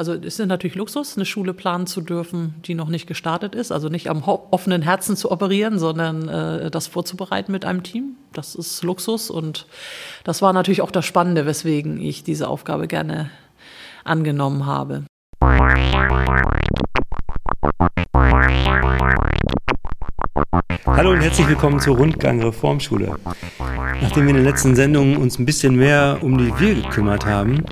Also es ist natürlich Luxus, eine Schule planen zu dürfen, die noch nicht gestartet ist. Also nicht am offenen Herzen zu operieren, sondern äh, das vorzubereiten mit einem Team. Das ist Luxus und das war natürlich auch das Spannende, weswegen ich diese Aufgabe gerne angenommen habe. Hallo und herzlich willkommen zur Rundgang Reformschule. Nachdem wir in den letzten Sendungen uns ein bisschen mehr um die Wir gekümmert haben,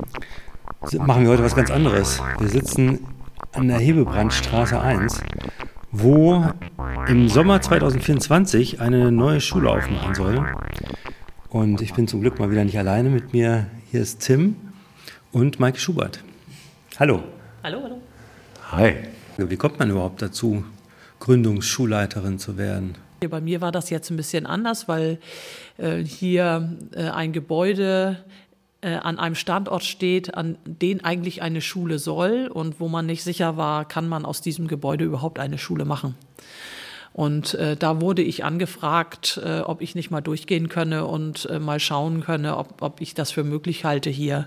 machen wir heute was ganz anderes. Wir sitzen an der Hebebrandstraße 1, wo im Sommer 2024 eine neue Schule aufmachen soll. Und ich bin zum Glück mal wieder nicht alleine. Mit mir hier ist Tim und Maike Schubert. Hallo. Hallo, hallo. Hi. Wie kommt man überhaupt dazu, Gründungsschulleiterin zu werden? Bei mir war das jetzt ein bisschen anders, weil äh, hier äh, ein Gebäude an einem Standort steht, an den eigentlich eine Schule soll und wo man nicht sicher war, kann man aus diesem Gebäude überhaupt eine Schule machen. Und äh, da wurde ich angefragt, äh, ob ich nicht mal durchgehen könne und äh, mal schauen könne, ob, ob ich das für möglich halte hier.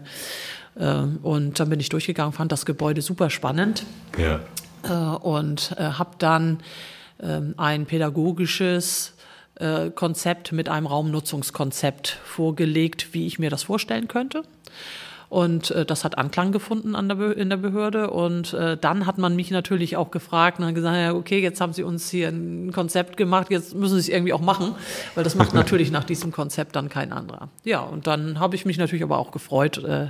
Äh, und dann bin ich durchgegangen, fand das Gebäude super spannend. Ja. Äh, und äh, habe dann ähm, ein pädagogisches äh, Konzept mit einem Raumnutzungskonzept vorgelegt, wie ich mir das vorstellen könnte. Und äh, das hat Anklang gefunden an der in der Behörde. Und äh, dann hat man mich natürlich auch gefragt und hat gesagt, ja, okay, jetzt haben Sie uns hier ein Konzept gemacht, jetzt müssen Sie es irgendwie auch machen, weil das macht natürlich nach diesem Konzept dann kein anderer. Ja, und dann habe ich mich natürlich aber auch gefreut, äh,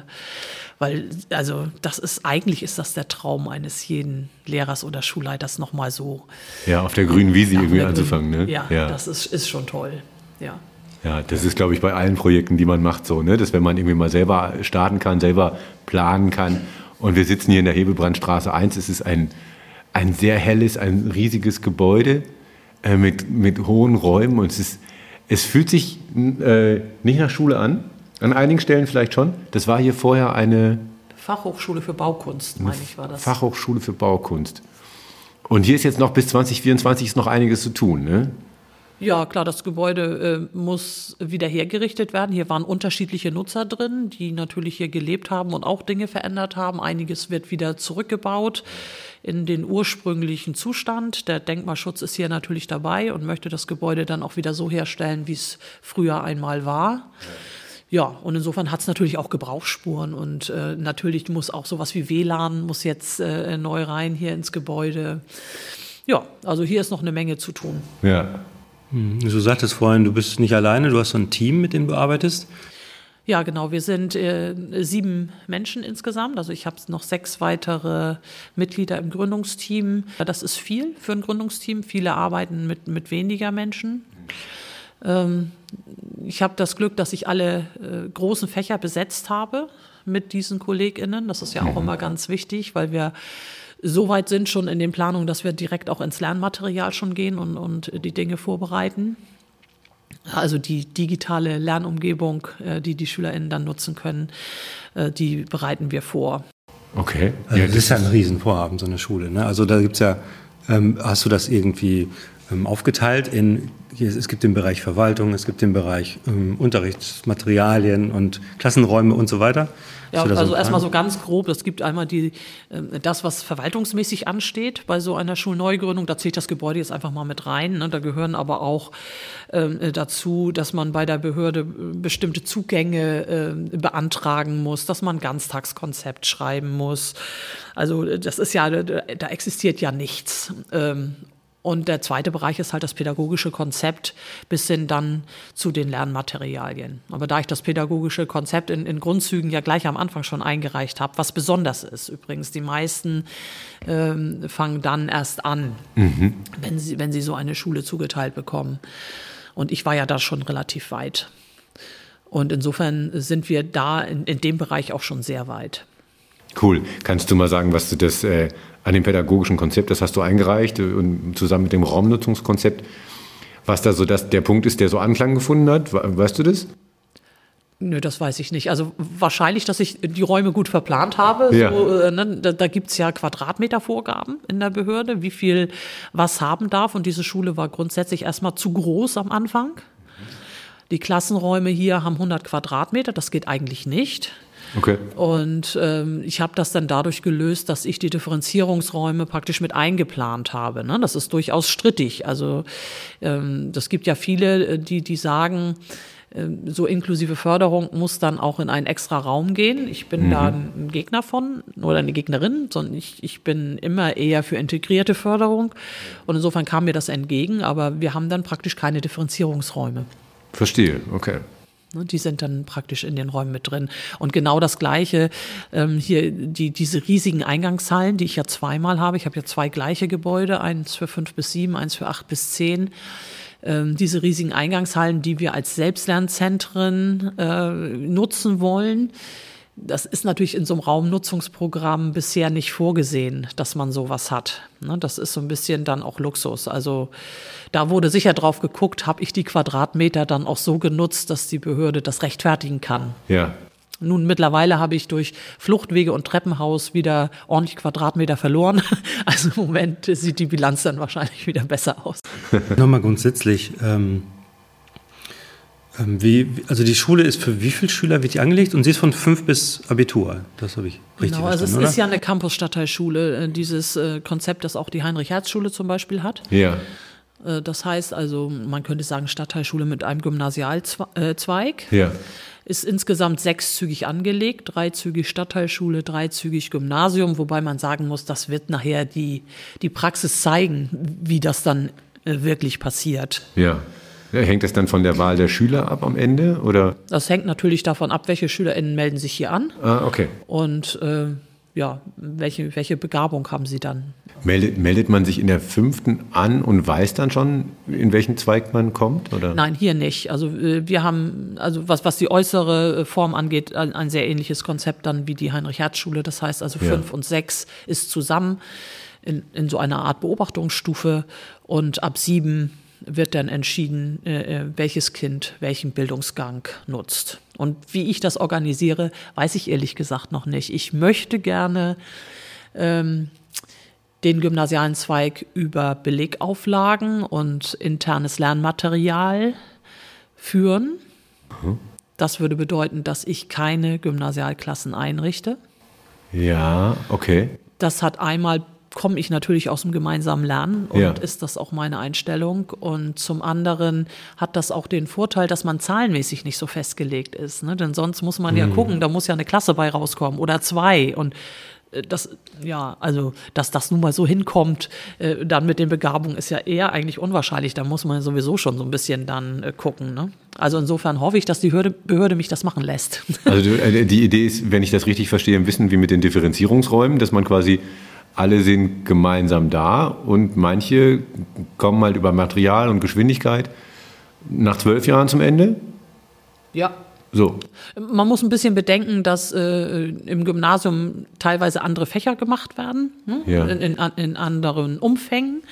weil, also, das ist, eigentlich ist das der Traum eines jeden Lehrers oder Schulleiters nochmal so. Ja, auf der grünen Wiese irgendwie anzufangen, ne? Ja, ja, das ist, ist schon toll, ja. Ja, das ist, glaube ich, bei allen Projekten, die man macht, so, ne? dass wenn man irgendwie mal selber starten kann, selber planen kann. Und wir sitzen hier in der Hebebrandstraße 1. Es ist ein, ein sehr helles, ein riesiges Gebäude äh, mit, mit hohen Räumen. Und es, ist, es fühlt sich äh, nicht nach Schule an. An einigen Stellen vielleicht schon. Das war hier vorher eine Fachhochschule für Baukunst, meine ich, war das. Fachhochschule für Baukunst. Und hier ist jetzt noch bis 2024 ist noch einiges zu tun, ne? Ja, klar, das Gebäude äh, muss wieder hergerichtet werden. Hier waren unterschiedliche Nutzer drin, die natürlich hier gelebt haben und auch Dinge verändert haben. Einiges wird wieder zurückgebaut in den ursprünglichen Zustand. Der Denkmalschutz ist hier natürlich dabei und möchte das Gebäude dann auch wieder so herstellen, wie es früher einmal war. Ja, und insofern hat es natürlich auch Gebrauchsspuren und äh, natürlich muss auch sowas wie WLAN muss jetzt äh, neu rein hier ins Gebäude. Ja, also hier ist noch eine Menge zu tun. Ja. Hm, du sagtest vorhin, du bist nicht alleine, du hast so ein Team, mit dem du arbeitest. Ja, genau. Wir sind äh, sieben Menschen insgesamt. Also ich habe noch sechs weitere Mitglieder im Gründungsteam. Das ist viel für ein Gründungsteam. Viele arbeiten mit, mit weniger Menschen. Ähm, ich habe das Glück, dass ich alle äh, großen Fächer besetzt habe mit diesen KollegInnen. Das ist ja auch mhm. immer ganz wichtig, weil wir so weit sind schon in den Planungen, dass wir direkt auch ins Lernmaterial schon gehen und, und die Dinge vorbereiten. Also die digitale Lernumgebung, äh, die die SchülerInnen dann nutzen können, äh, die bereiten wir vor. Okay. Also ja, das ist ja ein Riesenvorhaben, so eine Schule. Ne? Also da gibt es ja, ähm, hast du das irgendwie aufgeteilt in, hier, es gibt den Bereich Verwaltung, es gibt den Bereich ähm, Unterrichtsmaterialien und Klassenräume und so weiter? Ja, also so erstmal so ganz grob. Es gibt einmal die, äh, das, was verwaltungsmäßig ansteht bei so einer Schulneugründung. Da zählt das Gebäude jetzt einfach mal mit rein. Ne? Da gehören aber auch äh, dazu, dass man bei der Behörde äh, bestimmte Zugänge äh, beantragen muss, dass man Ganztagskonzept schreiben muss. Also äh, das ist ja, da existiert ja nichts. Ähm, und der zweite Bereich ist halt das pädagogische Konzept bis hin dann zu den Lernmaterialien. Aber da ich das pädagogische Konzept in, in Grundzügen ja gleich am Anfang schon eingereicht habe, was besonders ist übrigens, die meisten ähm, fangen dann erst an, mhm. wenn, sie, wenn sie so eine Schule zugeteilt bekommen. Und ich war ja da schon relativ weit. Und insofern sind wir da in, in dem Bereich auch schon sehr weit. Cool. Kannst du mal sagen, was du das äh, an dem pädagogischen Konzept, das hast du eingereicht äh, und zusammen mit dem Raumnutzungskonzept, was da so das, der Punkt ist, der so Anklang gefunden hat? Weißt du das? Nö, das weiß ich nicht. Also wahrscheinlich, dass ich die Räume gut verplant habe. Ja. So, äh, ne, da da gibt es ja Quadratmetervorgaben in der Behörde, wie viel was haben darf. Und diese Schule war grundsätzlich erstmal zu groß am Anfang. Die Klassenräume hier haben 100 Quadratmeter, das geht eigentlich nicht. Okay. Und ähm, ich habe das dann dadurch gelöst, dass ich die Differenzierungsräume praktisch mit eingeplant habe. Ne? Das ist durchaus strittig. Also ähm, das gibt ja viele, äh, die, die sagen, ähm, so inklusive Förderung muss dann auch in einen extra Raum gehen. Ich bin mhm. da ein Gegner von oder eine Gegnerin, sondern ich, ich bin immer eher für integrierte Förderung. Und insofern kam mir das entgegen, aber wir haben dann praktisch keine Differenzierungsräume. Verstehe, okay. Ne, die sind dann praktisch in den Räumen mit drin. Und genau das Gleiche, ähm, hier die, diese riesigen Eingangshallen, die ich ja zweimal habe. Ich habe ja zwei gleiche Gebäude, eins für fünf bis sieben, eins für acht bis zehn. Ähm, diese riesigen Eingangshallen, die wir als Selbstlernzentren äh, nutzen wollen das ist natürlich in so einem Raumnutzungsprogramm bisher nicht vorgesehen, dass man sowas hat. Ne, das ist so ein bisschen dann auch Luxus. Also da wurde sicher drauf geguckt, habe ich die Quadratmeter dann auch so genutzt, dass die Behörde das rechtfertigen kann. Ja. Nun, mittlerweile habe ich durch Fluchtwege und Treppenhaus wieder ordentlich Quadratmeter verloren. Also im Moment sieht die Bilanz dann wahrscheinlich wieder besser aus. Nochmal grundsätzlich, ähm, ähm, wie, also die Schule ist für wie viele Schüler wird die angelegt? Und sie ist von fünf bis Abitur. Das habe ich richtig genau, also es oder? ist ja eine Campus-Stadtteilschule, äh, dieses äh, Konzept, das auch die Heinrich-Herz-Schule zum Beispiel hat. Ja. Äh, das heißt also, man könnte sagen Stadtteilschule mit einem Gymnasialzweig. Ja. Ist insgesamt sechszügig angelegt, dreizügig Stadtteilschule, dreizügig Gymnasium, wobei man sagen muss, das wird nachher die, die Praxis zeigen, wie das dann wirklich passiert. Ja. Hängt das dann von der Wahl der Schüler ab am Ende? Oder? Das hängt natürlich davon ab, welche SchülerInnen melden sich hier an. Ah, okay. Und äh, ja, welche, welche Begabung haben sie dann? Meldet, meldet man sich in der fünften an und weiß dann schon, in welchen Zweig man kommt? Oder? Nein, hier nicht. Also äh, wir haben, also was, was die äußere äh, Form angeht, ein, ein sehr ähnliches Konzept dann wie die Heinrich-Herz-Schule. Das heißt also fünf ja. und sechs ist zusammen in, in so einer Art Beobachtungsstufe und ab sieben wird dann entschieden, äh, äh, welches Kind welchen Bildungsgang nutzt. Und wie ich das organisiere, weiß ich ehrlich gesagt noch nicht. Ich möchte gerne ähm, den gymnasialen Zweig über Belegauflagen und internes Lernmaterial führen. Mhm. Das würde bedeuten, dass ich keine Gymnasialklassen einrichte. Ja, okay. Das hat einmal komme ich natürlich aus dem gemeinsamen Lernen und ja. ist das auch meine Einstellung. Und zum anderen hat das auch den Vorteil, dass man zahlenmäßig nicht so festgelegt ist. Ne? Denn sonst muss man mhm. ja gucken, da muss ja eine Klasse bei rauskommen oder zwei. Und äh, das, ja, also, dass das nun mal so hinkommt, äh, dann mit den Begabungen ist ja eher eigentlich unwahrscheinlich. Da muss man sowieso schon so ein bisschen dann äh, gucken. Ne? Also insofern hoffe ich, dass die Behörde, Behörde mich das machen lässt. Also äh, die Idee ist, wenn ich das richtig verstehe, ein bisschen wie mit den Differenzierungsräumen, dass man quasi alle sind gemeinsam da und manche kommen halt über Material und Geschwindigkeit nach zwölf Jahren zum Ende. Ja. So. Man muss ein bisschen bedenken, dass äh, im Gymnasium teilweise andere Fächer gemacht werden, ne? ja. in, in, in anderen Umfängen.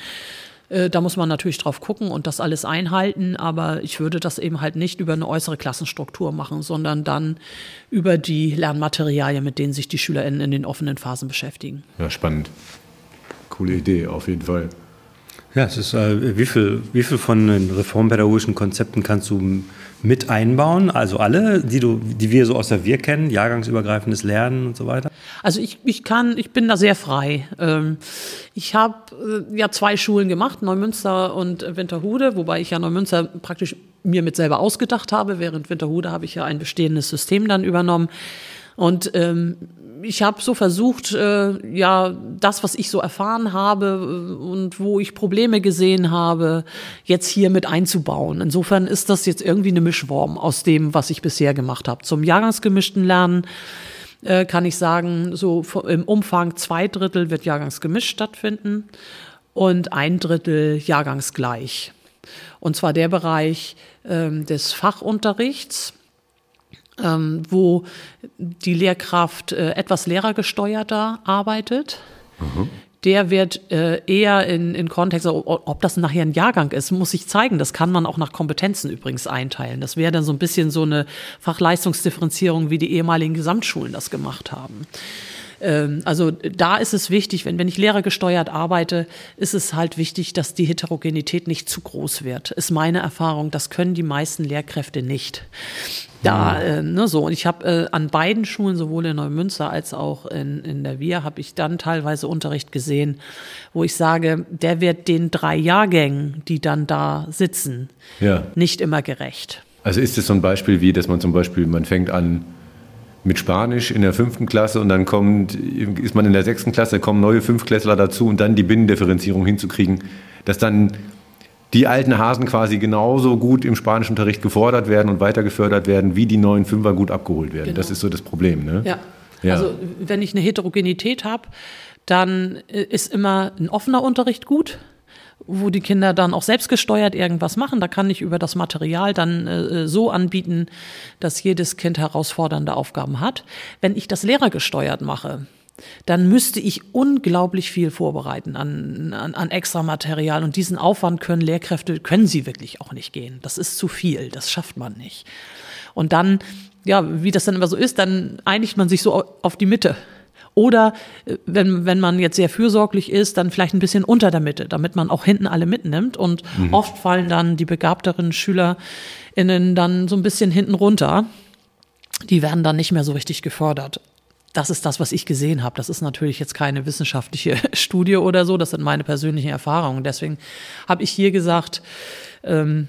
Äh, da muss man natürlich drauf gucken und das alles einhalten, aber ich würde das eben halt nicht über eine äußere Klassenstruktur machen, sondern dann über die Lernmaterialien, mit denen sich die SchülerInnen in den offenen Phasen beschäftigen. Ja, spannend. Coole Idee, auf jeden Fall. Ja, es ist, äh, wie, viel, wie viel von den reformpädagogischen Konzepten kannst du mit einbauen? Also alle, die, du, die wir so aus der Wir kennen, jahrgangsübergreifendes Lernen und so weiter? Also ich, ich kann, ich bin da sehr frei. Ähm, ich habe äh, ja zwei Schulen gemacht, Neumünster und Winterhude, wobei ich ja Neumünster praktisch mir mit selber ausgedacht habe. Während Winterhude habe ich ja ein bestehendes System dann übernommen. Und ähm, ich habe so versucht, äh, ja, das, was ich so erfahren habe äh, und wo ich Probleme gesehen habe, jetzt hier mit einzubauen. Insofern ist das jetzt irgendwie eine Mischform aus dem, was ich bisher gemacht habe. Zum jahrgangsgemischten Lernen äh, kann ich sagen, so im Umfang zwei Drittel wird jahrgangsgemischt stattfinden und ein Drittel jahrgangsgleich. Und zwar der Bereich ähm, des Fachunterrichts ähm, wo die Lehrkraft äh, etwas lehrergesteuerter arbeitet. Mhm. Der wird äh, eher in, in Kontext, ob das nachher ein Jahrgang ist, muss ich zeigen. Das kann man auch nach Kompetenzen übrigens einteilen. Das wäre dann so ein bisschen so eine Fachleistungsdifferenzierung, wie die ehemaligen Gesamtschulen das gemacht haben. Ähm, also da ist es wichtig, wenn, wenn ich lehrergesteuert arbeite, ist es halt wichtig, dass die Heterogenität nicht zu groß wird. Ist meine Erfahrung. Das können die meisten Lehrkräfte nicht. Da, äh, ne, so. Und ich habe äh, an beiden Schulen, sowohl in Neumünster als auch in, in der Wir, habe ich dann teilweise Unterricht gesehen, wo ich sage, der wird den drei Jahrgängen, die dann da sitzen, Ja. nicht immer gerecht. Also ist es so ein Beispiel wie, dass man zum Beispiel, man fängt an mit Spanisch in der fünften Klasse und dann kommt, ist man in der sechsten Klasse, kommen neue Fünftklässler dazu und dann die Binnendifferenzierung hinzukriegen, dass dann die alten Hasen quasi genauso gut im Spanischunterricht gefordert werden und weiter gefördert werden, wie die neuen Fünfer gut abgeholt werden. Genau. Das ist so das Problem. Ne? Ja. Ja. Also wenn ich eine Heterogenität habe, dann äh, ist immer ein offener Unterricht gut, wo die Kinder dann auch selbstgesteuert irgendwas machen. Da kann ich über das Material dann äh, so anbieten, dass jedes Kind herausfordernde Aufgaben hat. Wenn ich das lehrergesteuert mache, dann müsste ich unglaublich viel vorbereiten an, an, an extra Material. Und diesen Aufwand können Lehrkräfte, können sie wirklich auch nicht gehen. Das ist zu viel, das schafft man nicht. Und dann, ja, wie das dann immer so ist, dann einigt man sich so auf die Mitte. Oder äh, wenn, wenn man jetzt sehr fürsorglich ist, dann vielleicht ein bisschen unter der Mitte, damit man auch hinten alle mitnimmt. Und oft fallen dann die begabteren SchülerInnen dann so ein bisschen hinten runter. Die werden dann nicht mehr so richtig gefördert. Das ist das, was ich gesehen habe. Das ist natürlich jetzt keine wissenschaftliche Studie oder so. Das sind meine persönlichen Erfahrungen. Deswegen habe ich hier gesagt, ähm,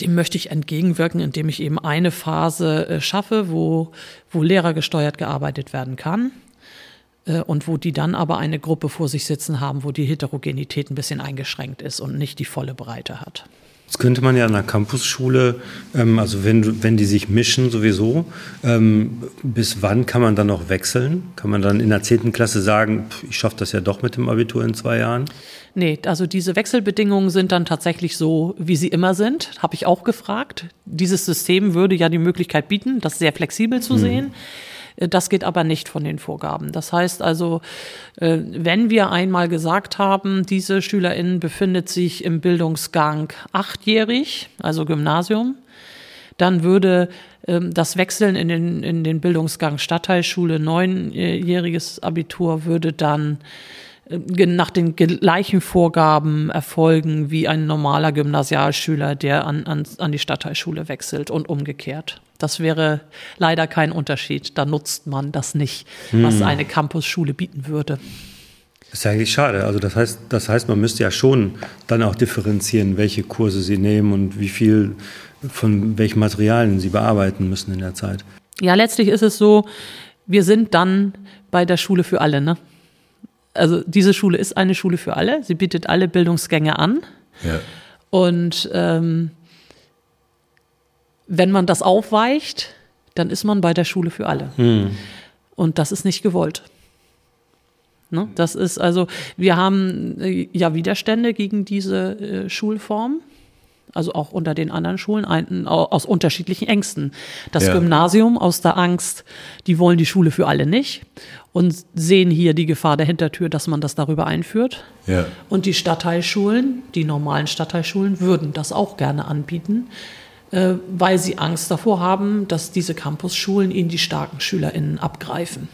dem möchte ich entgegenwirken, indem ich eben eine Phase äh, schaffe, wo, wo lehrergesteuert gearbeitet werden kann und wo die dann aber eine Gruppe vor sich sitzen haben, wo die Heterogenität ein bisschen eingeschränkt ist und nicht die volle Breite hat. Das könnte man ja an einer Campusschule, ähm, also wenn, wenn die sich mischen sowieso, ähm, bis wann kann man dann noch wechseln? Kann man dann in der 10. Klasse sagen, pff, ich schaffe das ja doch mit dem Abitur in zwei Jahren? Nee, also diese Wechselbedingungen sind dann tatsächlich so, wie sie immer sind. Habe ich auch gefragt. Dieses System würde ja die Möglichkeit bieten, das sehr flexibel zu sehen. Das geht aber nicht von den Vorgaben. Das heißt also, äh, wenn wir einmal gesagt haben, diese Schülerin befindet sich im Bildungsgang achtjährig, also Gymnasium, dann würde ähm, das Wechseln in den, in den Bildungsgang Stadtteilschule, neunjähriges Abitur, würde dann äh, nach den gleichen Vorgaben erfolgen wie ein normaler Gymnasialschüler, der an, an, an die Stadtteilschule wechselt und umgekehrt. Das wäre leider kein Unterschied. Da nutzt man das nicht, was eine Campusschule bieten würde. Das ist ja eigentlich schade. Also das heißt, das heißt, man müsste ja schon dann auch differenzieren, welche Kurse sie nehmen und wie viel von welchen Materialien sie bearbeiten müssen in der Zeit. Ja, letztlich ist es so, wir sind dann bei der Schule für alle. Ne? Also diese Schule ist eine Schule für alle. Sie bietet alle Bildungsgänge an. Ja. Und ähm, wenn man das aufweicht, dann ist man bei der Schule für alle. Und das ist nicht gewollt. Ne? Das ist also, wir haben äh, ja Widerstände gegen diese äh, Schulform. Also auch unter den anderen Schulen ein, au- aus unterschiedlichen Ängsten. Das Ja. Gymnasium aus der Angst, die wollen die Schule für alle nicht und sehen hier die Gefahr der Hintertür, dass man das darüber einführt. Ja. Und die Stadtteilschulen, die normalen Stadtteilschulen, würden das auch gerne anbieten, äh, weil sie Angst davor haben, dass diese Campusschulen ihnen die starken SchülerInnen abgreifen.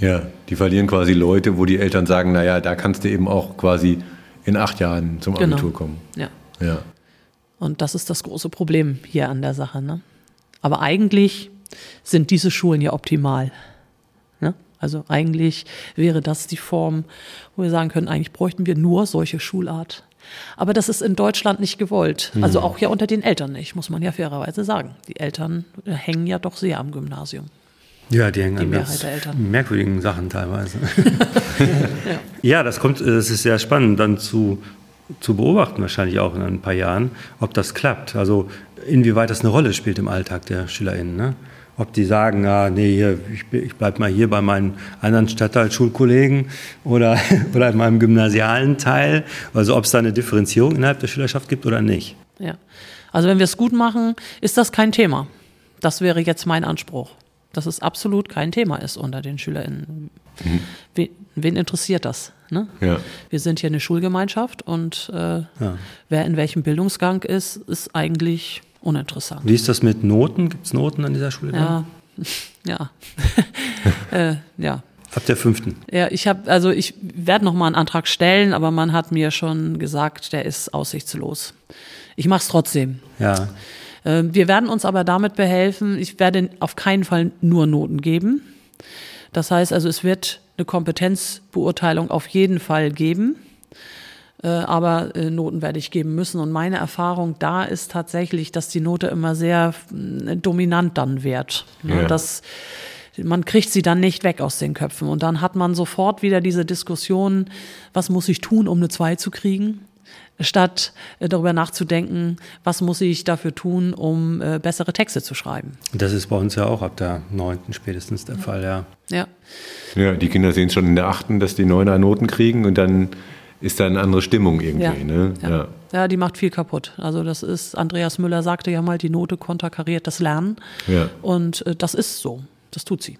Ja, die verlieren quasi Leute, wo die Eltern sagen, naja, da kannst du eben auch quasi in acht Jahren zum Genau. Abitur kommen. Ja. Ja. Und das ist das große Problem hier an der Sache. Ne? Aber eigentlich sind diese Schulen ja optimal. Ne? Also eigentlich wäre das die Form, wo wir sagen können, eigentlich bräuchten wir nur solche Schulart. Aber das ist in Deutschland nicht gewollt. Also auch ja unter den Eltern nicht, muss man ja fairerweise sagen. Die Eltern äh, hängen ja doch sehr am Gymnasium. Ja, die hängen Die an ganz merkwürdigen Sachen teilweise. ja. das kommt, es ist sehr spannend dann zu, zu beobachten, wahrscheinlich auch in ein paar Jahren, ob das klappt. Also inwieweit das eine Rolle spielt im Alltag der SchülerInnen. Ne? Ob die sagen, ah, nee, hier, ich, ich bleibe mal hier bei meinen anderen Stadtteilschulkollegen oder, oder in meinem gymnasialen Teil. Also ob es da eine Differenzierung innerhalb der Schülerschaft gibt oder nicht. Ja. Also wenn wir es gut machen, ist das kein Thema. Das wäre jetzt mein Anspruch. Dass es absolut kein Thema ist unter den SchülerInnen. Wen, wen interessiert das? Ne? Ja. Wir sind hier eine Schulgemeinschaft und äh, wer in welchem Bildungsgang ist, ist eigentlich uninteressant. Wie ist das mit Noten? Gibt es Noten an dieser Schule? Ja, ja. äh, ja. Ab der fünften. Ja, ich habe, also ich werde noch mal einen Antrag stellen, aber man hat mir schon gesagt, der ist aussichtslos. Ich mache es trotzdem. Ja. Äh, Wir werden uns aber damit behelfen, ich werde auf keinen Fall nur Noten geben. Das heißt also, es wird eine Kompetenzbeurteilung auf jeden Fall geben. Äh, Aber äh, Noten werde ich geben müssen. Und meine Erfahrung da ist tatsächlich, dass die Note immer sehr äh, dominant dann wird. Ne? Ja. Dass man kriegt sie dann nicht weg aus den Köpfen. Und dann hat man sofort wieder diese Diskussion, was muss ich tun, um eine 2 zu kriegen? Statt darüber nachzudenken, was muss ich dafür tun, um bessere Texte zu schreiben. Das ist bei uns ja auch ab der neunten spätestens der Fall, ja. Ja. Ja, die Kinder sehen schon in der achten, dass die Neuner Noten kriegen und dann ist da eine andere Stimmung irgendwie. Ja. Ne? Ja. ja, die macht viel kaputt. Also das ist, Andreas Müller sagte ja mal, die Note konterkariert das Lernen. Ja. Und äh, das ist so. Das tut sie.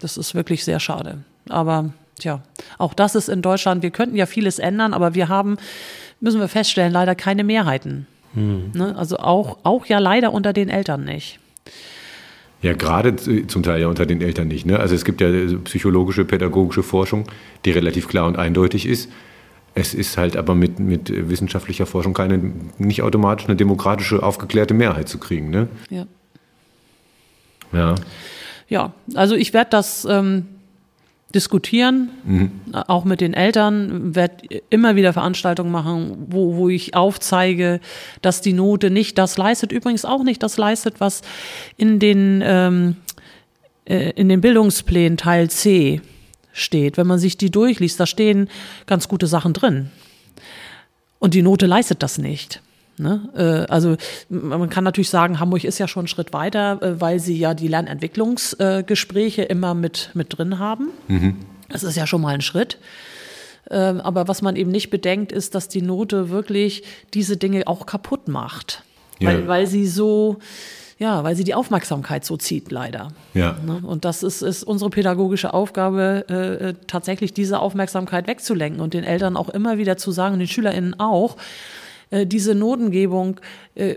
Das ist wirklich sehr schade. Aber tja, auch das ist in Deutschland, wir könnten ja vieles ändern, aber wir haben, müssen wir feststellen, leider keine Mehrheiten. Ne? Also auch, auch ja leider unter den Eltern nicht. Ja, gerade zu- zum Teil ja unter den Eltern nicht. Ne? Also es gibt ja äh, psychologische, pädagogische Forschung, die relativ klar und eindeutig ist. Es ist halt aber mit, mit wissenschaftlicher Forschung keine, nicht automatisch eine demokratische, aufgeklärte Mehrheit zu kriegen. Ne? Ja. Ja. Ja, also ich werde das ähm, diskutieren, äh, auch mit den Eltern, werde immer wieder Veranstaltungen machen, wo, wo ich aufzeige, dass die Note nicht das leistet, übrigens auch nicht das leistet, was in den, ähm, äh, in den Bildungsplänen Teil C steht. Wenn man sich die durchliest, da stehen ganz gute Sachen drin. Und die Note leistet das nicht. Ne? Äh, Also man kann natürlich sagen, Hamburg ist ja schon einen Schritt weiter, äh, weil sie ja die Lernentwicklungsgespräche immer mit, mit drin haben. Das ist ja schon mal ein Schritt. Ähm, Aber was man eben nicht bedenkt, ist, dass die Note wirklich diese Dinge auch kaputt macht. Ja. Weil, weil sie so, ja, weil sie die Aufmerksamkeit so zieht, leider. Ja. Ne? Und das ist, ist unsere pädagogische Aufgabe, äh, äh, tatsächlich diese Aufmerksamkeit wegzulenken und den Eltern auch immer wieder zu sagen und den SchülerInnen auch, äh, diese Notengebung äh,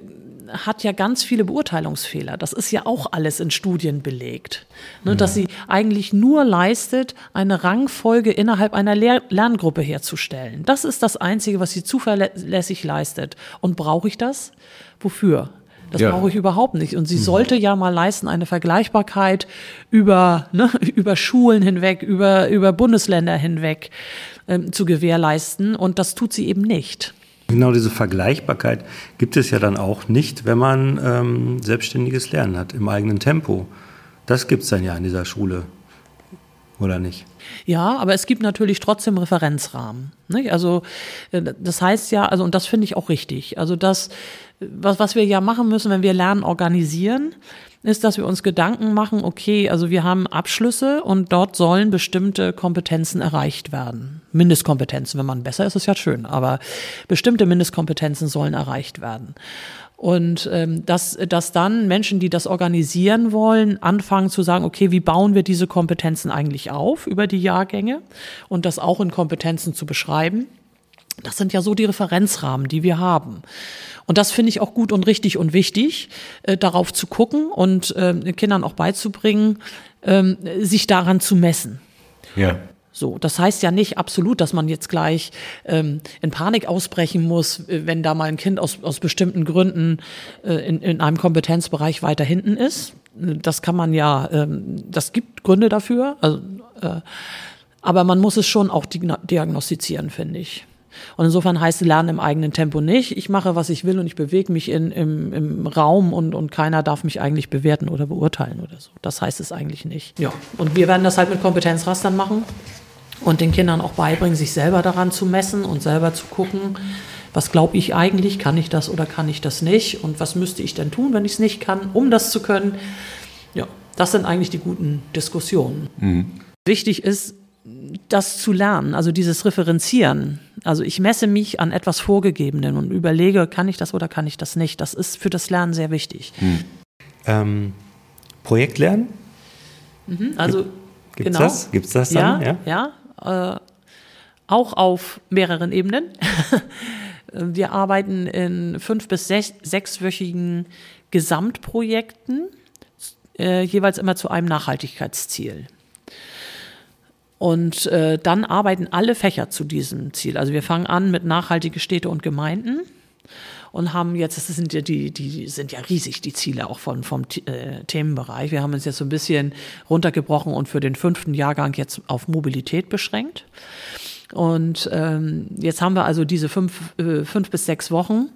hat ja ganz viele Beurteilungsfehler. Das ist ja auch alles in Studien belegt. Ne, Dass sie eigentlich nur leistet, eine Rangfolge innerhalb einer Lehr Lerngruppe herzustellen. Das ist das Einzige, was sie zuverlässig leistet. Und brauche ich das? Wofür? Das Ja. brauche ich überhaupt nicht. Und sie sollte ja mal leisten, eine Vergleichbarkeit über, ne, über Schulen hinweg, über, über Bundesländer hinweg ähm, zu gewährleisten. Und das tut sie eben nicht. Genau diese Vergleichbarkeit gibt es ja dann auch nicht, wenn man ähm, selbstständiges Lernen hat, im eigenen Tempo. Das gibt es dann ja in dieser Schule, oder nicht? Ja, aber es gibt natürlich trotzdem Referenzrahmen. Nicht? Also äh, das heißt ja, also und das finde ich auch richtig. Also das, was, was wir ja machen müssen, wenn wir Lernen organisieren, ist, dass wir uns Gedanken machen, okay, also wir haben Abschlüsse und dort sollen bestimmte Kompetenzen erreicht werden. Mindestkompetenzen, wenn man besser ist, ist ja schön, aber bestimmte Mindestkompetenzen sollen erreicht werden. Und ähm, dass, dass dann Menschen, die das organisieren wollen, anfangen zu sagen, okay, wie bauen wir diese Kompetenzen eigentlich auf über die Jahrgänge und das auch in Kompetenzen zu beschreiben. Das sind ja so die Referenzrahmen, die wir haben. Und das finde ich auch gut und richtig und wichtig, äh, darauf zu gucken und äh, den Kindern auch beizubringen, ähm, sich daran zu messen. Ja. So, das heißt ja nicht absolut, dass man jetzt gleich ähm, in Panik ausbrechen muss, äh, wenn da mal ein Kind aus, aus bestimmten Gründen äh, in, in einem Kompetenzbereich weiter hinten ist. Das kann man ja, ähm, das gibt Gründe dafür. Also, äh, aber man muss es schon auch diagnostizieren, finde ich. Und insofern heißt Lernen im eigenen Tempo nicht. Ich mache, was ich will und ich bewege mich in, im, im Raum und, und keiner darf mich eigentlich bewerten oder beurteilen oder so. Das heißt es eigentlich nicht. Ja. Und wir werden das halt mit Kompetenzrastern machen und den Kindern auch beibringen, sich selber daran zu messen und selber zu gucken, was glaube ich eigentlich, kann ich das oder kann ich das nicht und was müsste ich denn tun, wenn ich es nicht kann, um das zu können. Ja, das sind eigentlich die guten Diskussionen. Wichtig ist, das zu lernen, also dieses Referenzieren. Also ich messe mich an etwas Vorgegebenen und überlege, kann ich das oder kann ich das nicht. Das ist für das Lernen sehr wichtig. Ähm, Projektlernen? Also Gibt's genau. das? Gibt's das dann? Ja, ja. äh, auch auf mehreren Ebenen. Wir arbeiten in fünf- bis sech, sechswöchigen Gesamtprojekten, äh, jeweils immer zu einem Nachhaltigkeitsziel. Und äh, dann arbeiten alle Fächer zu diesem Ziel. Also wir fangen an mit nachhaltige Städte und Gemeinden und haben jetzt, das sind ja die, die sind ja riesig, die Ziele auch von, vom äh, Themenbereich. Wir haben uns jetzt so ein bisschen runtergebrochen und für den fünften Jahrgang jetzt auf Mobilität beschränkt. Und ähm, jetzt haben wir also diese fünf, äh, fünf bis sechs Wochen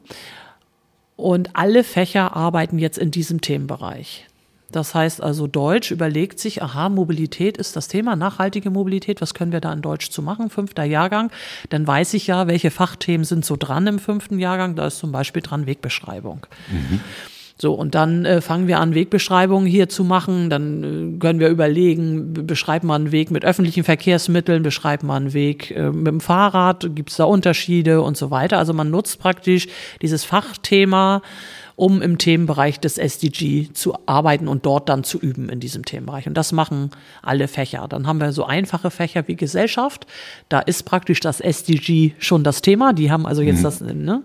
und alle Fächer arbeiten jetzt in diesem Themenbereich. Das heißt also, Deutsch überlegt sich, aha, Mobilität ist das Thema, nachhaltige Mobilität, was können wir da in Deutsch zu machen? Fünfter Jahrgang, dann weiß ich ja, welche Fachthemen sind so dran im fünften Jahrgang. Da ist zum Beispiel dran Wegbeschreibung. Mhm. So, und dann äh, fangen wir an, Wegbeschreibungen hier zu machen. Dann äh, können wir überlegen, beschreibt man einen Weg mit öffentlichen Verkehrsmitteln, beschreibt man einen Weg äh, mit dem Fahrrad, gibt es da Unterschiede und so weiter. Also man nutzt praktisch dieses Fachthema um im Themenbereich des SDG zu arbeiten und dort dann zu üben in diesem Themenbereich. Und das machen alle Fächer. Dann haben wir so einfache Fächer wie Gesellschaft. Da ist praktisch das SDG schon das Thema. Die haben also jetzt mhm. das, ne?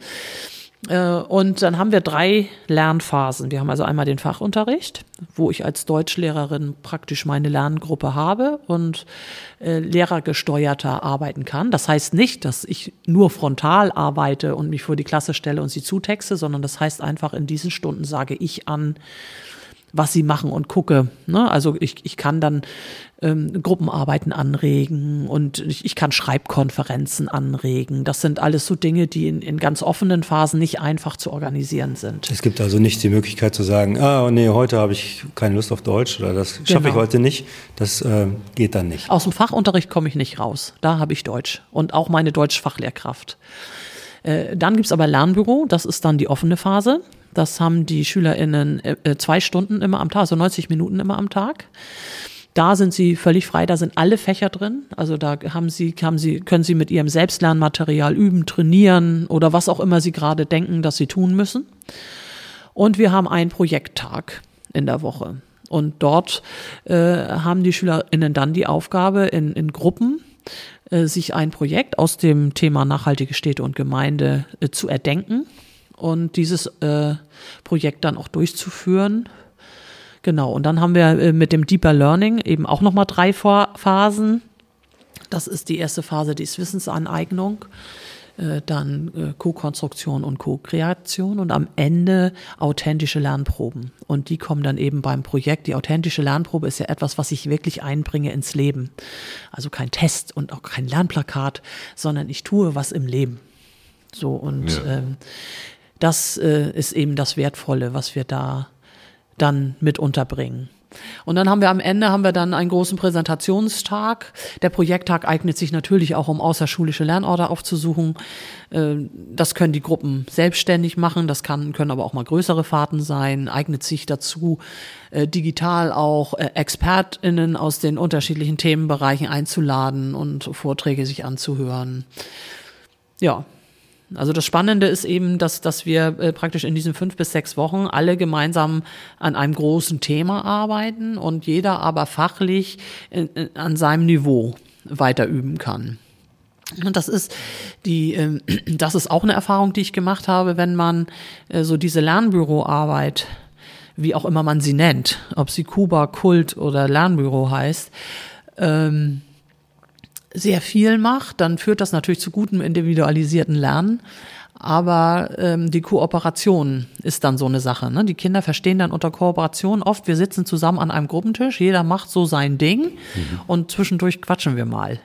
Äh, und dann haben wir drei Lernphasen. Wir haben also einmal den Fachunterricht, wo ich als Deutschlehrerin praktisch meine Lerngruppe habe und äh, lehrergesteuerter arbeiten kann. Das heißt nicht, dass ich nur frontal arbeite und mich vor die Klasse stelle und sie zutexte, sondern das heißt einfach, in diesen Stunden sage ich an, was sie machen und gucke. Ne? Also ich, ich kann dann ähm, Gruppenarbeiten anregen und ich, ich kann Schreibkonferenzen anregen. Das sind alles so Dinge, die in, in ganz offenen Phasen nicht einfach zu organisieren sind. Es gibt also nicht die Möglichkeit zu sagen, ah nee, heute habe ich keine Lust auf Deutsch oder das schaffe genau. ich heute nicht. Das äh, geht dann nicht. Aus dem Fachunterricht komme ich nicht raus. Da habe ich Deutsch und auch meine Deutschfachlehrkraft. Äh, dann gibt's aber Lernbüro, das ist dann die offene Phase. Das haben die SchülerInnen äh, äh, zwei Stunden immer am Tag, also 90 Minuten immer am Tag. Da sind sie völlig frei, da sind alle Fächer drin. Also da haben sie, haben sie, können sie mit ihrem Selbstlernmaterial üben, trainieren oder was auch immer sie gerade denken, dass sie tun müssen. Und wir haben einen Projekttag in der Woche. Und dort äh, haben die SchülerInnen dann die Aufgabe, in, in Gruppen äh, sich ein Projekt aus dem Thema nachhaltige Städte und Gemeinde äh, zu erdenken und dieses äh, Projekt dann auch durchzuführen. Genau, und dann haben wir äh, mit dem Deeper Learning eben auch nochmal drei Phasen. Das ist die erste Phase, die ist Wissensaneignung, äh, dann äh, Co-Konstruktion und Co-Kreation und am Ende authentische Lernproben. Und die kommen dann eben beim Projekt. Die authentische Lernprobe ist ja etwas, was ich wirklich einbringe ins Leben. Also kein Test und auch kein Lernplakat, sondern ich tue was im Leben. So und ja. ähm, das äh, ist eben das Wertvolle, was wir da dann mit unterbringen. Und dann haben wir am Ende haben wir dann einen großen Präsentationstag. Der Projekttag eignet sich natürlich auch, um außerschulische Lernorte aufzusuchen. Äh, das können die Gruppen selbstständig machen. Das kann, können aber auch mal größere Fahrten sein. Eignet sich dazu, äh, digital auch äh, ExpertInnen aus den unterschiedlichen Themenbereichen einzuladen und Vorträge sich anzuhören. Ja, also das Spannende ist eben, dass, dass wir äh, praktisch in diesen fünf bis sechs Wochen alle gemeinsam an einem großen Thema arbeiten und jeder aber fachlich in, in, an seinem Niveau weiter üben kann. Und das ist die, äh, das ist auch eine Erfahrung, die ich gemacht habe, wenn man äh, so diese Lernbüroarbeit, wie auch immer man sie nennt, ob sie Kuba, Kult oder Lernbüro heißt, ähm, sehr viel macht, dann führt das natürlich zu gutem individualisierten Lernen. Aber ähm, die Kooperation ist dann so eine Sache. Ne? Die Kinder verstehen dann unter Kooperation oft, wir sitzen zusammen an einem Gruppentisch, jeder macht so sein Ding mhm. und zwischendurch quatschen wir mal.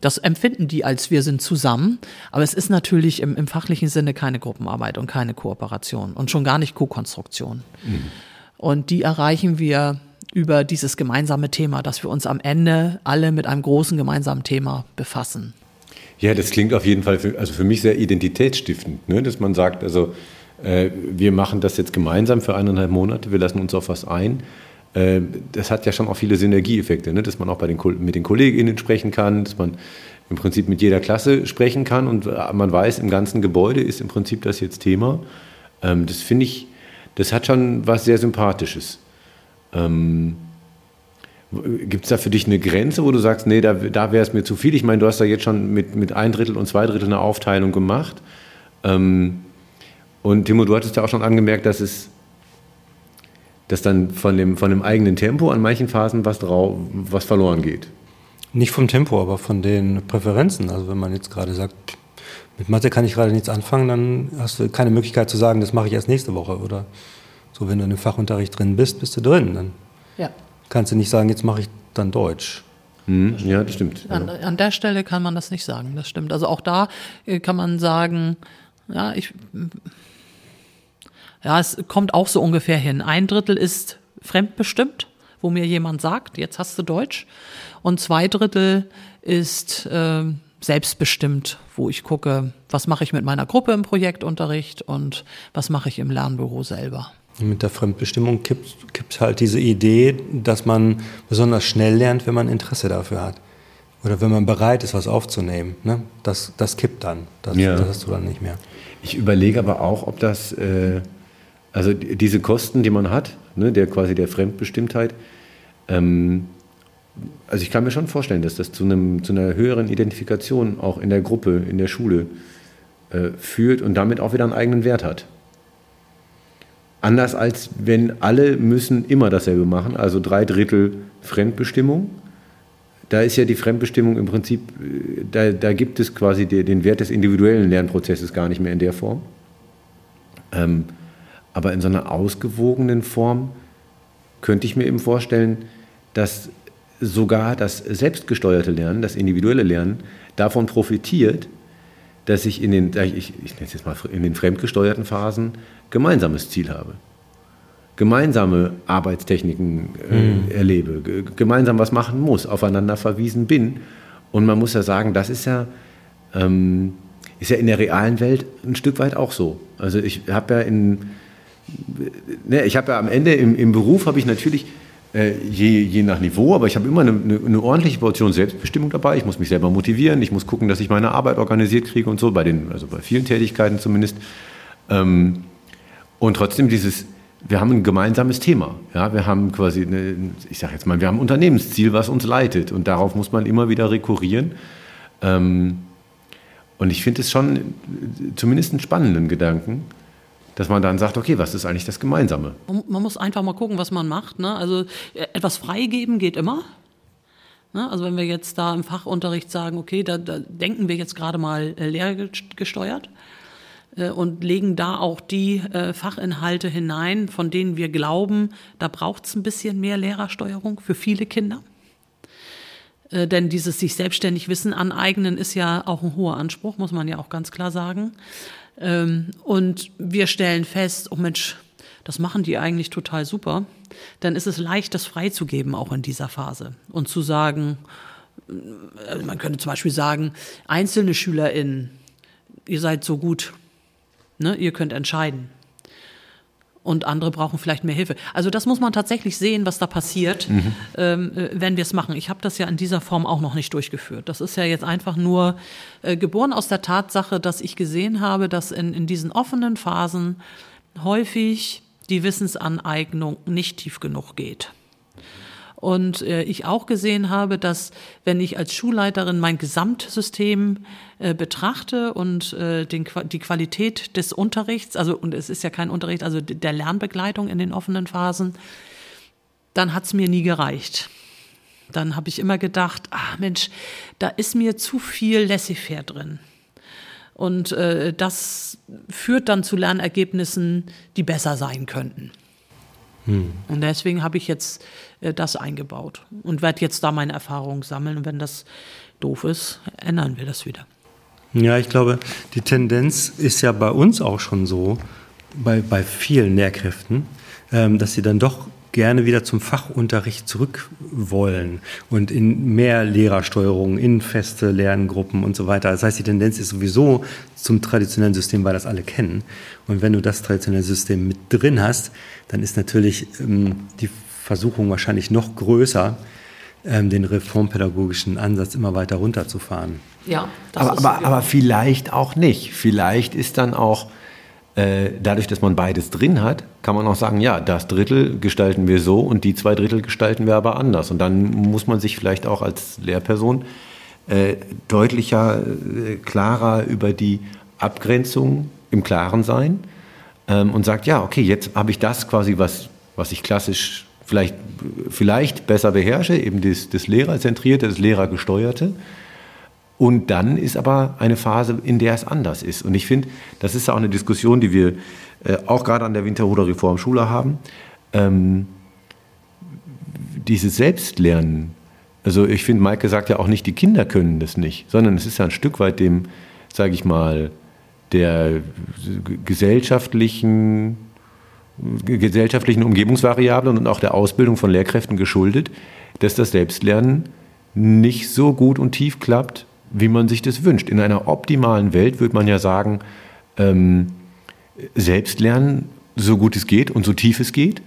Das empfinden die als wir sind zusammen, aber es ist natürlich im, im fachlichen Sinne keine Gruppenarbeit und keine Kooperation und schon gar nicht Co-Konstruktion. Mhm. Und die erreichen wir über dieses gemeinsame Thema, dass wir uns am Ende alle mit einem großen gemeinsamen Thema befassen. Ja, das klingt auf jeden Fall für, also für mich sehr identitätsstiftend, ne? dass man sagt, also äh, wir machen das jetzt gemeinsam für eineinhalb Monate, wir lassen uns auf was ein. Äh, das hat ja schon auch viele Synergieeffekte, ne? dass man auch bei den, mit den KollegInnen sprechen kann, dass man im Prinzip mit jeder Klasse sprechen kann und man weiß, im ganzen Gebäude ist im Prinzip das jetzt Thema. Ähm, das finde ich, das hat schon was sehr Sympathisches. Ähm, Gibt es da für dich eine Grenze, wo du sagst, nee, da, da wäre es mir zu viel? Ich meine, du hast da jetzt schon mit, mit ein Drittel und zwei Drittel eine Aufteilung gemacht. Ähm, und Timo, du hattest ja auch schon angemerkt, dass es dass dann von dem, von dem eigenen Tempo an manchen Phasen was, drau, was verloren geht. Nicht vom Tempo, aber von den Präferenzen. Also wenn man jetzt gerade sagt, mit Mathe kann ich gerade nichts anfangen, dann hast du keine Möglichkeit zu sagen, das mache ich erst nächste Woche. Oder so, wenn du in dem Fachunterricht drin bist, bist du drin. Dann ja. kannst du nicht sagen, jetzt mache ich dann Deutsch. Mhm, ja, das stimmt. An, an, der Stelle kann man das nicht sagen, das stimmt. Also auch da äh, kann man sagen, ja, ich, ja, es kommt auch so ungefähr hin. Ein Drittel ist fremdbestimmt, wo mir jemand sagt, jetzt hast du Deutsch. Und zwei Drittel ist äh, selbstbestimmt, wo ich gucke, was mache ich mit meiner Gruppe im Projektunterricht und was mache ich im Lernbüro selber. Mit der Fremdbestimmung gibt es halt diese Idee, dass man besonders schnell lernt, wenn man Interesse dafür hat. Oder wenn man bereit ist, was aufzunehmen. Ne? Das, das kippt dann. Das, ja. das hast du dann nicht mehr. Ich überlege aber auch, ob das, äh, also diese Kosten, die man hat, ne, der quasi der Fremdbestimmtheit, ähm, also ich kann mir schon vorstellen, dass das zu, einem, zu einer höheren Identifikation auch in der Gruppe, in der Schule äh, führt und damit auch wieder einen eigenen Wert hat. Anders als wenn alle müssen immer dasselbe machen, also drei Drittel Fremdbestimmung. Da ist ja die Fremdbestimmung im Prinzip, äh, da, da gibt es quasi den Wert des individuellen Lernprozesses gar nicht mehr in der Form. Ähm, aber in so einer ausgewogenen Form könnte ich mir eben vorstellen, dass sogar das selbstgesteuerte Lernen, das individuelle Lernen, davon profitiert, dass ich in den, ich, ich nenne es jetzt mal in den fremdgesteuerten Phasen gemeinsames Ziel habe. Gemeinsame Arbeitstechniken äh, mhm. erlebe, gemeinsam was machen muss, aufeinander verwiesen bin. Und man muss ja sagen, das ist ja, ähm, ist ja in der realen Welt ein Stück weit auch so. Also ich habe ja in, ne, ich habe ja am Ende im, im Beruf habe ich natürlich äh, je, je nach Niveau, aber ich habe immer eine, eine, eine, ordentliche Portion Selbstbestimmung dabei. Ich muss mich selber motivieren, ich muss gucken, dass ich meine Arbeit organisiert kriege und so, bei den, also bei vielen Tätigkeiten zumindest. Ähm, und trotzdem dieses, wir haben ein gemeinsames Thema. Ja, wir haben quasi, eine, ich sage jetzt mal, wir haben ein Unternehmensziel, was uns leitet und darauf muss man immer wieder rekurrieren. Ähm, und ich finde es schon zumindest einen spannenden Gedanken, dass man dann sagt, okay, was ist eigentlich das Gemeinsame? Man muss einfach mal gucken, was man macht. Ne? Also äh, etwas freigeben geht immer. Ne? Also wenn wir jetzt da im Fachunterricht sagen, okay, da, da denken wir jetzt gerade mal äh, lehrgesteuert äh, und legen da auch die äh, Fachinhalte hinein, von denen wir glauben, da braucht es ein bisschen mehr Lehrersteuerung für viele Kinder. Äh, denn dieses sich selbstständig Wissen aneignen ist ja auch ein hoher Anspruch, muss man ja auch ganz klar sagen. Ähm, und wir stellen fest, oh Mensch, das machen die eigentlich total super. Dann ist es leicht, das freizugeben, auch in dieser Phase. Und zu sagen, äh, man könnte zum Beispiel sagen, einzelne SchülerInnen, ihr seid so gut, ne, ihr könnt entscheiden und andere brauchen vielleicht mehr Hilfe. Also das muss man tatsächlich sehen, was da passiert, mhm. ähm, äh, wenn wir es machen. Ich habe das ja in dieser Form auch noch nicht durchgeführt. Das ist ja jetzt einfach nur äh, geboren aus der Tatsache, dass ich gesehen habe, dass in, in diesen offenen Phasen häufig die Wissensaneignung nicht tief genug geht. Und äh, ich auch gesehen habe, dass wenn ich als Schulleiterin mein Gesamtsystem äh, betrachte und äh, den, die Qualität des Unterrichts, also und es ist ja kein Unterricht, also der Lernbegleitung in den offenen Phasen, dann hat's mir nie gereicht. Dann habe ich immer gedacht, ah Mensch, da ist mir zu viel Laissez-faire drin. Und äh, das führt dann zu Lernergebnissen, die besser sein könnten. Hm. Und deswegen habe ich jetzt äh, das eingebaut und werde jetzt da meine Erfahrungen sammeln. Und wenn das doof ist, ändern wir das wieder. Ja, ich glaube, die Tendenz ist ja bei uns auch schon so, bei, bei vielen Lehrkräften, ähm, dass sie dann doch gerne wieder zum Fachunterricht zurück wollen und in mehr Lehrersteuerung, in feste Lerngruppen und so weiter. Das heißt, die Tendenz ist sowieso zum traditionellen System, weil das alle kennen. Und wenn du das traditionelle System mit drin hast, dann ist natürlich ähm, die Versuchung wahrscheinlich noch größer, ähm, den reformpädagogischen Ansatz immer weiter runterzufahren. Ja, aber, aber, aber vielleicht auch nicht. Vielleicht ist dann auch dadurch, dass man beides drin hat, kann man auch sagen, ja, das Drittel gestalten wir so und die zwei Drittel gestalten wir aber anders. Und dann muss man sich vielleicht auch als Lehrperson äh, deutlicher, äh, klarer über die Abgrenzung im Klaren sein ähm, und sagt, ja, okay, jetzt habe ich das quasi, was, was ich klassisch vielleicht, vielleicht besser beherrsche, eben das, das Lehrerzentrierte, das Lehrergesteuerte. Und dann ist aber eine Phase, in der es anders ist. Und ich finde, das ist auch eine Diskussion, die wir äh, auch gerade an der Winterhuder Reformschule haben. Ähm, dieses Selbstlernen, also ich finde, Maike sagt ja auch nicht, die Kinder können das nicht, sondern es ist ja ein Stück weit dem, sage ich mal, der gesellschaftlichen, gesellschaftlichen Umgebungsvariablen und auch der Ausbildung von Lehrkräften geschuldet, dass das Selbstlernen nicht so gut und tief klappt, wie man sich das wünscht. In einer optimalen Welt würde man ja sagen, ähm, Selbstlernen so gut es geht und so tief es geht.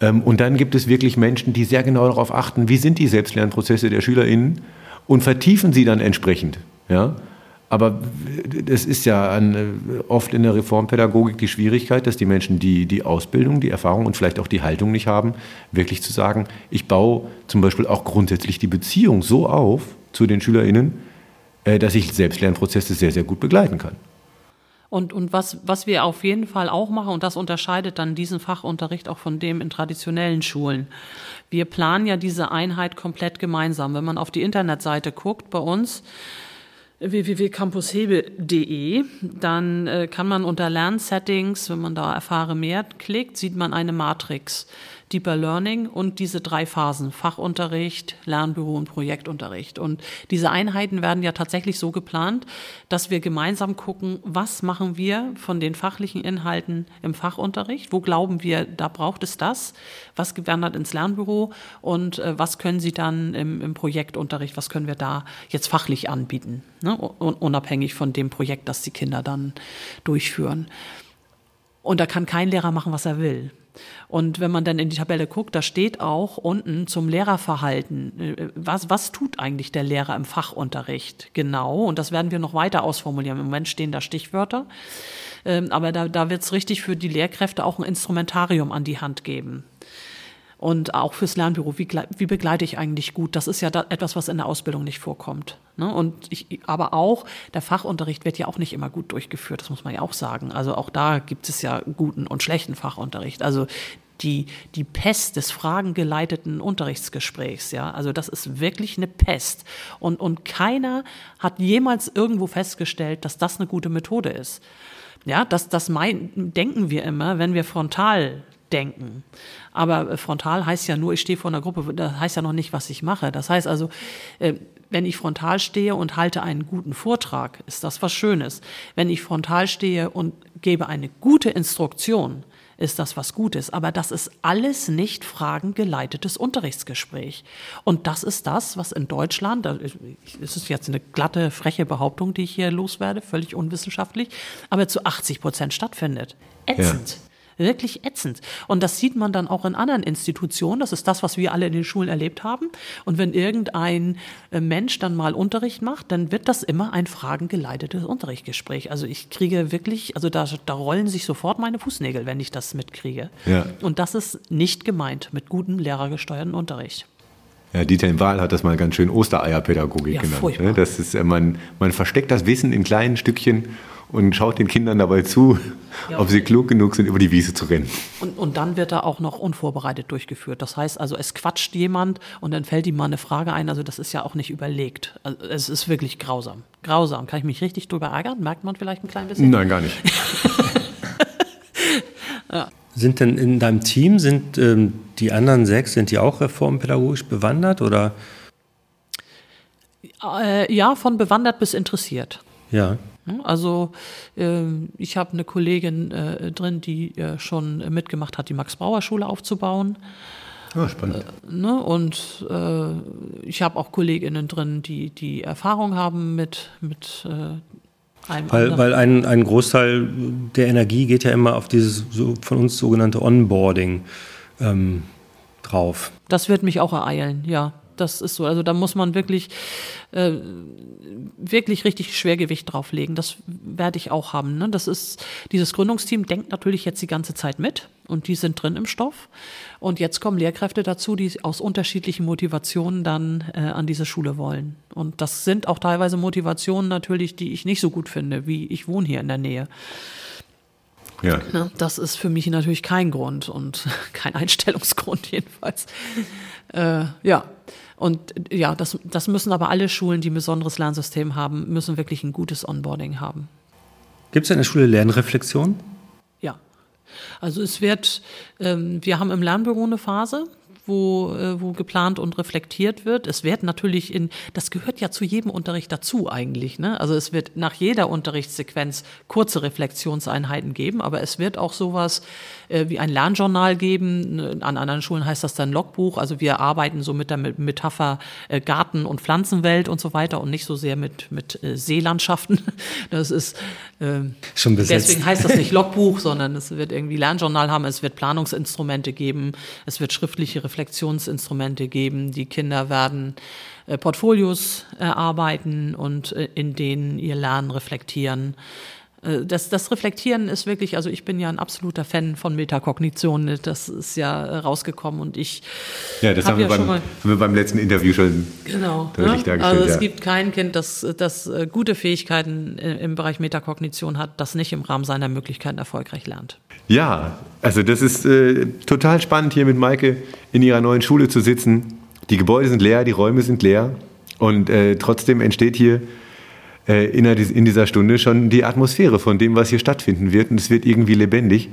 Ähm, und dann gibt es wirklich Menschen, die sehr genau darauf achten, wie sind die Selbstlernprozesse der SchülerInnen und vertiefen sie dann entsprechend. Ja? Aber das ist ja eine, oft in der Reformpädagogik die Schwierigkeit, dass die Menschen die, die Ausbildung, die Erfahrung und vielleicht auch die Haltung nicht haben, wirklich zu sagen, ich baue zum Beispiel auch grundsätzlich die Beziehung so auf zu den SchülerInnen, äh, dass ich Selbstlernprozesse sehr, sehr gut begleiten kann. Und, und was, was wir auf jeden Fall auch machen, und das unterscheidet dann diesen Fachunterricht auch von dem in traditionellen Schulen. Wir planen ja diese Einheit komplett gemeinsam. Wenn man auf die Internetseite guckt bei uns, www.campushebe.de, dann äh, kann man unter Lernsettings, wenn man da erfahre mehr klickt, sieht man eine Matrix. Deeper Learning und diese drei Phasen, Fachunterricht, Lernbüro und Projektunterricht. Und diese Einheiten werden ja tatsächlich so geplant, dass wir gemeinsam gucken, was machen wir von den fachlichen Inhalten im Fachunterricht, wo glauben wir, da braucht es das, was gewandert ins Lernbüro und äh, was können Sie dann im, im, Projektunterricht, was können wir da jetzt fachlich anbieten, ne? unabhängig von dem Projekt, das die Kinder dann durchführen. Und da kann kein Lehrer machen, was er will. Und wenn man dann in die Tabelle guckt, da steht auch unten zum Lehrerverhalten, äh, was, was tut eigentlich der Lehrer im Fachunterricht genau? Und das werden wir noch weiter ausformulieren. Im Moment stehen da Stichwörter. Ähm, aber da, da wird es richtig für die Lehrkräfte auch ein Instrumentarium an die Hand geben. Und auch fürs Lernbüro, wie, wie begleite ich eigentlich gut? Das ist ja da etwas, was in der Ausbildung nicht vorkommt. Ne? Und ich, aber auch, der Fachunterricht wird ja auch nicht immer gut durchgeführt, das muss man ja auch sagen. Also auch da gibt es ja guten und schlechten Fachunterricht. Also die, die Pest des fragengeleiteten Unterrichtsgesprächs, ja. Also das ist wirklich eine Pest. Und, und keiner hat jemals irgendwo festgestellt, dass das eine gute Methode ist. Ja, das, das mein, denken wir immer, wenn wir frontal denken. Aber äh, frontal heißt ja nur, ich stehe vor einer Gruppe, das heißt ja noch nicht, was ich mache. Das heißt also, äh, wenn ich frontal stehe und halte einen guten Vortrag, ist das was Schönes. Wenn ich frontal stehe und gebe eine gute Instruktion, ist das was Gutes. Aber das ist alles nicht fragengeleitetes Unterrichtsgespräch. Und das ist das, was in Deutschland, das ist jetzt eine glatte, freche Behauptung, die ich hier loswerde, völlig unwissenschaftlich, aber zu 80 Prozent stattfindet. Ätzend. Ja wirklich ätzend. Und das sieht man dann auch in anderen Institutionen. Das ist das, was wir alle in den Schulen erlebt haben. Und wenn irgendein äh, Mensch dann mal Unterricht macht, dann wird das immer ein fragengeleitetes Unterrichtsgespräch. Also ich kriege wirklich, also da, da rollen sich sofort meine Fußnägel, wenn ich das mitkriege. Ja. Und das ist nicht gemeint mit gutem lehrergesteuerten Unterricht. Ja, Dieter Wahl hat das mal ganz schön Ostereierpädagogik ja, genannt. Ne? Das ist, äh, man, man versteckt das Wissen in kleinen Stückchen und schaut den Kindern dabei zu, ja, ob sie klug genug sind, über die Wiese zu rennen. Und, und dann wird er auch noch unvorbereitet durchgeführt. Das heißt also, es quatscht jemand und dann fällt ihm mal eine Frage ein. Also das ist ja auch nicht überlegt. Also es ist wirklich grausam. Grausam. Kann ich mich richtig drüber ärgern? Merkt man vielleicht ein klein bisschen? Nein, gar nicht. ja. Sind denn in deinem Team, sind ähm, die anderen sechs, sind die auch reformpädagogisch bewandert oder? Äh, ja, von bewandert bis interessiert. Ja. Also äh, ich habe eine Kollegin äh, drin, die äh, schon mitgemacht hat, die Max-Brauer-Schule aufzubauen. Ja, spannend. Äh, ne? Und äh, ich habe auch Kolleginnen drin, die die Erfahrung haben mit, mit äh, einem weil, weil ein, ein Großteil der Energie geht ja immer auf dieses so von uns sogenannte Onboarding ähm, drauf. Das wird mich auch ereilen, ja. Das ist so. Also da muss man wirklich, äh, wirklich richtig Schwergewicht drauflegen. Das werde ich auch haben. Ne? Das ist, dieses Gründungsteam denkt natürlich jetzt die ganze Zeit mit und die sind drin im Stoff. Und jetzt kommen Lehrkräfte dazu, die aus unterschiedlichen Motivationen dann äh, an diese Schule wollen. Und das sind auch teilweise Motivationen natürlich, die ich nicht so gut finde, wie ich wohne hier in der Nähe. Ja. Ne, das ist für mich natürlich kein Grund und kein Einstellungsgrund jedenfalls. Äh, ja, und ja, das, das müssen aber alle Schulen, die ein besonderes Lernsystem haben, müssen wirklich ein gutes Onboarding haben. Gibt es in der Schule Lernreflexion? Ja. Also es wird, ähm, wir haben im Lernbüro eine Phase, wo, äh, wo geplant und reflektiert wird. Es wird natürlich in, das gehört ja zu jedem Unterricht dazu eigentlich. Ne? Also es wird nach jeder Unterrichtssequenz kurze Reflexionseinheiten geben, aber es wird auch sowas äh, wie ein Lernjournal geben. An anderen Schulen heißt das dann Logbuch. Also wir arbeiten so mit der Metapher äh, Garten- und Pflanzenwelt und so weiter und nicht so sehr mit, mit äh, Seelandschaften. Das ist äh, schon besetzt. Deswegen heißt das nicht Logbuch, sondern es wird irgendwie Lernjournal haben, es wird Planungsinstrumente geben, es wird schriftliche Reflexionsinstrumente geben. Die Kinder werden äh, Portfolios erarbeiten und äh, in denen ihr Lernen reflektieren. Äh, das, das Reflektieren ist wirklich, also ich bin ja ein absoluter Fan von Metakognition. Das ist ja rausgekommen und ich. Ja, das hab haben, wir ja beim, schon mal, haben wir beim letzten Interview schon genau, deutlich ne? dargestellt. Also es ja. gibt kein Kind, das, das äh, gute Fähigkeiten äh, im Bereich Metakognition hat, das nicht im Rahmen seiner Möglichkeiten erfolgreich lernt. Ja, also das ist äh, total spannend, hier mit Maike in ihrer neuen Schule zu sitzen. Die Gebäude sind leer, die Räume sind leer und äh, trotzdem entsteht hier äh, in, in dieser Stunde schon die Atmosphäre von dem, was hier stattfinden wird und es wird irgendwie lebendig.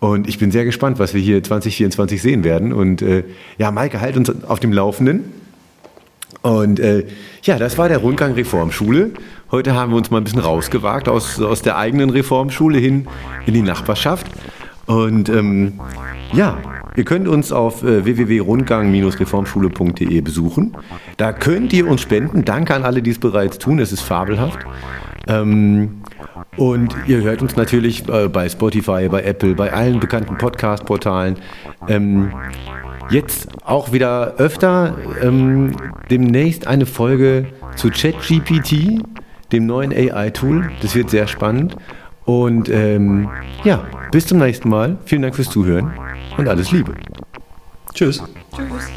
Und ich bin sehr gespannt, was wir hier 2024 sehen werden. Und äh, ja, Maike, halt uns auf dem Laufenden. Und äh, ja, das war der Rundgang Reformschule. Heute haben wir uns mal ein bisschen rausgewagt aus, aus der eigenen Reformschule hin in die Nachbarschaft. Und ähm, ja, ihr könnt uns auf äh, www.rundgang-reformschule.de besuchen. Da könnt ihr uns spenden. Danke an alle, die es bereits tun. Es ist fabelhaft. Ähm, und ihr hört uns natürlich äh, bei Spotify, bei Apple, bei allen bekannten Podcast-Portalen. Ähm, jetzt auch wieder öfter. Ähm, demnächst eine Folge zu ChatGPT, dem neuen AI-Tool. Das wird sehr spannend. Und ähm, ja, bis zum nächsten Mal. Vielen Dank fürs Zuhören und alles Liebe. Tschüss. Tschüss.